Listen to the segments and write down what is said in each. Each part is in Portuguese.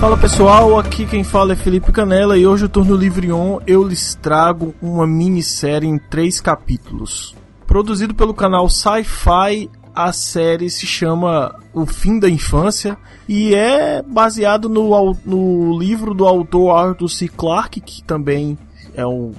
Fala pessoal, aqui quem fala é Felipe Canela e hoje o Turno Livre On eu lhes trago uma minissérie em três capítulos. Produzido pelo canal Sci-Fi, a série se chama O Fim da Infância e é baseado no, no livro do autor Arthur C. Clarke, que também é um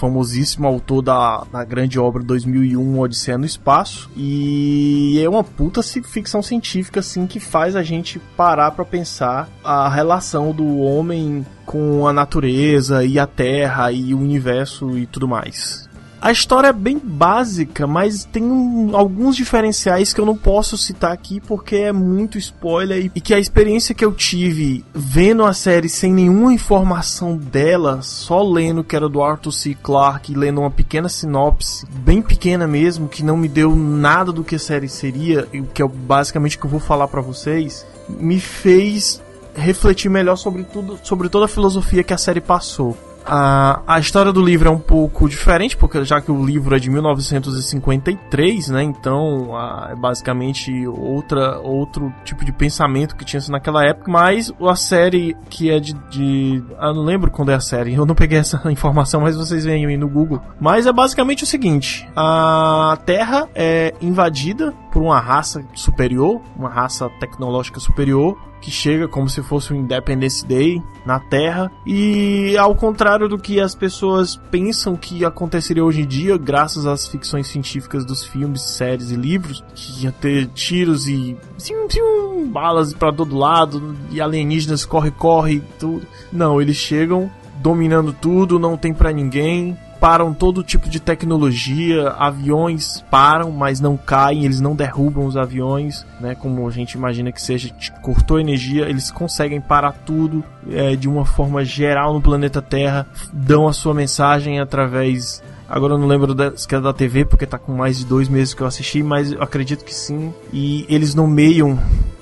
famosíssimo autor da, da grande obra 2001 Odisseia no Espaço e é uma puta ficção científica assim que faz a gente parar para pensar a relação do homem com a natureza e a terra e o universo e tudo mais. A história é bem básica, mas tem um, alguns diferenciais que eu não posso citar aqui porque é muito spoiler e, e que a experiência que eu tive vendo a série sem nenhuma informação dela, só lendo que era do Arthur C. Clarke lendo uma pequena sinopse, bem pequena mesmo, que não me deu nada do que a série seria, o que é basicamente o que eu vou falar para vocês, me fez refletir melhor sobre tudo, sobre toda a filosofia que a série passou. A, a história do livro é um pouco diferente, porque já que o livro é de 1953, né? Então a, é basicamente outra, outro tipo de pensamento que tinha naquela época. Mas a série que é de, de. Eu não lembro quando é a série, eu não peguei essa informação, mas vocês veem aí no Google. Mas é basicamente o seguinte: a Terra é invadida por uma raça superior, uma raça tecnológica superior, que chega como se fosse um Independence Day na Terra e ao contrário do que as pessoas pensam que aconteceria hoje em dia, graças às ficções científicas dos filmes, séries e livros, que ia ter tiros e zium, zium, balas para todo lado e alienígenas corre corre tudo. Não, eles chegam dominando tudo, não tem para ninguém, param todo tipo de tecnologia, aviões param, mas não caem, eles não derrubam os aviões, né? Como a gente imagina que seja, cortou energia, eles conseguem parar tudo é, de uma forma geral no planeta Terra, dão a sua mensagem através Agora eu não lembro da, se é da TV, porque tá com mais de dois meses que eu assisti, mas eu acredito que sim. E eles nomeiam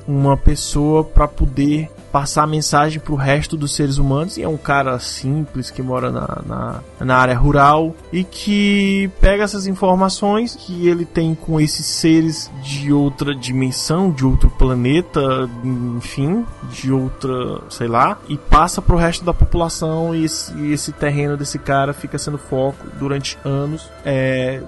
uma pessoa para poder passar a mensagem para o resto dos seres humanos. E é um cara simples que mora na, na, na, área rural e que pega essas informações que ele tem com esses seres de outra dimensão, de outro planeta, enfim, de outra, sei lá, e passa para o resto da população. E esse, e esse, terreno desse cara fica sendo foco durante anos. É,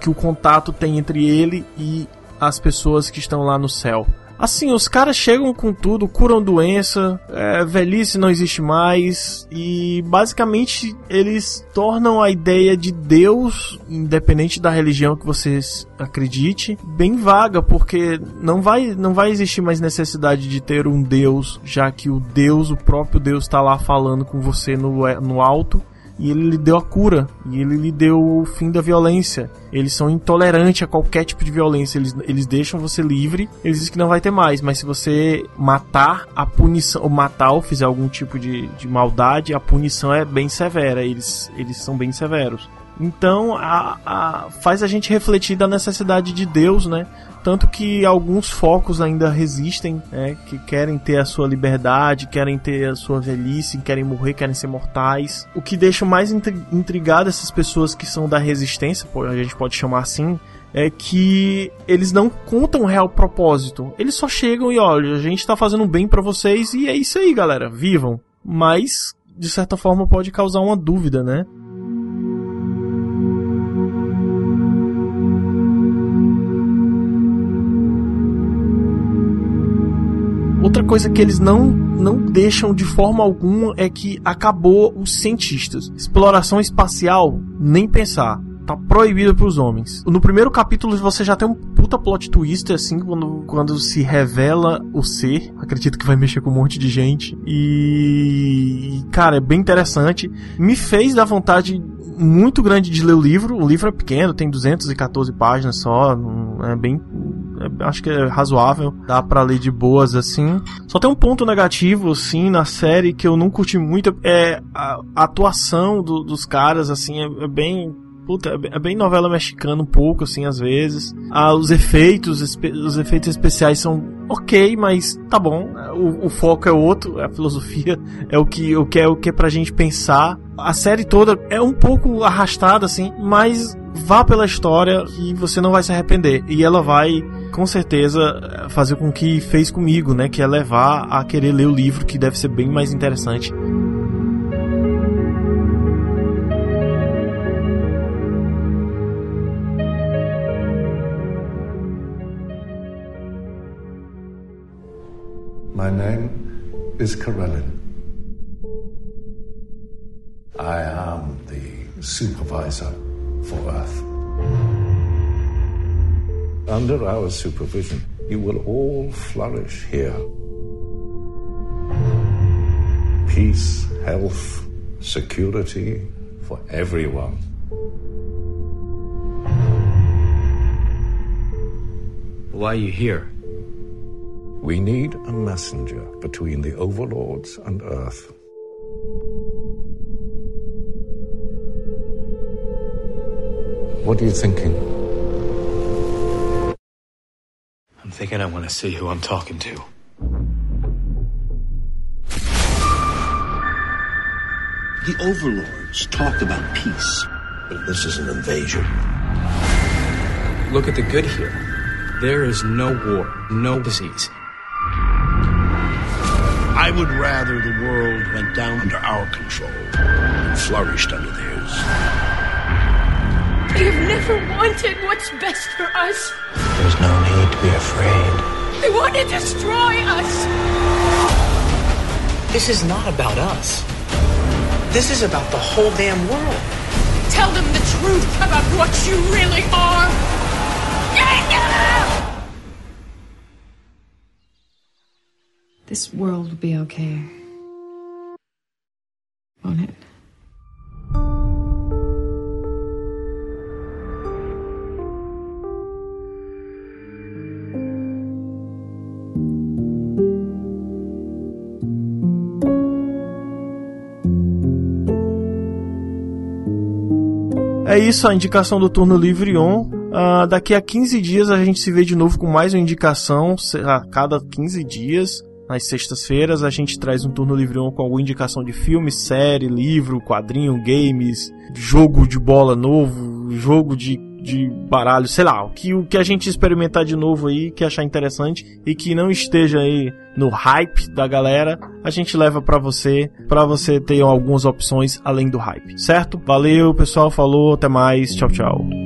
que o contato tem entre ele e as pessoas que estão lá no céu. Assim, os caras chegam com tudo, curam doença, é, velhice não existe mais, e basicamente eles tornam a ideia de Deus, independente da religião que vocês acredite, bem vaga, porque não vai, não vai existir mais necessidade de ter um Deus, já que o Deus, o próprio Deus, está lá falando com você no, no alto e ele lhe deu a cura, e ele lhe deu o fim da violência. Eles são intolerantes a qualquer tipo de violência, eles, eles deixam você livre, eles dizem que não vai ter mais, mas se você matar, a punição, ou matar ou fizer algum tipo de, de maldade, a punição é bem severa, eles, eles são bem severos. Então a, a, faz a gente refletir da necessidade de Deus, né? Tanto que alguns focos ainda resistem, né? Que querem ter a sua liberdade, querem ter a sua velhice, querem morrer, querem ser mortais. O que deixa mais intrigado essas pessoas que são da resistência, a gente pode chamar assim, é que eles não contam o real propósito. Eles só chegam e olha, a gente tá fazendo bem para vocês e é isso aí, galera, vivam. Mas de certa forma pode causar uma dúvida, né? Coisa que eles não, não deixam de forma alguma é que acabou os cientistas. Exploração espacial, nem pensar tá proibido para os homens. No primeiro capítulo você já tem um puta plot twist assim quando, quando se revela o ser. Acredito que vai mexer com um monte de gente e cara, é bem interessante. Me fez dar vontade muito grande de ler o livro. O livro é pequeno, tem 214 páginas só, é bem acho que é razoável, dá para ler de boas assim. Só tem um ponto negativo assim na série que eu não curti muito, é a, atuação do, dos caras assim, é, é bem puta, é, é bem novela mexicana um pouco, assim, às vezes. Ah, os efeitos, os efeitos especiais são ok, mas tá bom. O, o foco é outro, a filosofia é o que, o que é o que é pra gente pensar. A série toda é um pouco arrastada, assim, mas vá pela história e você não vai se arrepender. E ela vai, com certeza, fazer com que fez comigo, né? Que é levar a querer ler o livro, que deve ser bem mais interessante. My name is Karelin. I am the supervisor for Earth. Under our supervision, you will all flourish here. Peace, health, security for everyone. Why are you here? We need a messenger between the overlords and Earth. What are you thinking? I'm thinking I want to see who I'm talking to. The overlords talked about peace, but this is an invasion. Look at the good here. There is no war, no disease. I would rather the world went down under our control and flourished under theirs. You've never wanted what's best for us. There's no need to be afraid. They want to destroy us. This is not about us. This is about the whole damn world. Tell them the truth about what you really are. This world will be okay. Won't it? É isso, a indicação do turno livre on. Uh, daqui a 15 dias a gente se vê de novo com mais uma indicação, a cada 15 dias. Nas sextas-feiras a gente traz um turno livre on com alguma indicação de filme, série, livro, quadrinho, games, jogo de bola novo, jogo de, de baralho, sei lá, o que, o que a gente experimentar de novo aí, que achar interessante e que não esteja aí no hype da galera, a gente leva para você, para você ter algumas opções além do hype, certo? Valeu, pessoal, falou, até mais, tchau, tchau.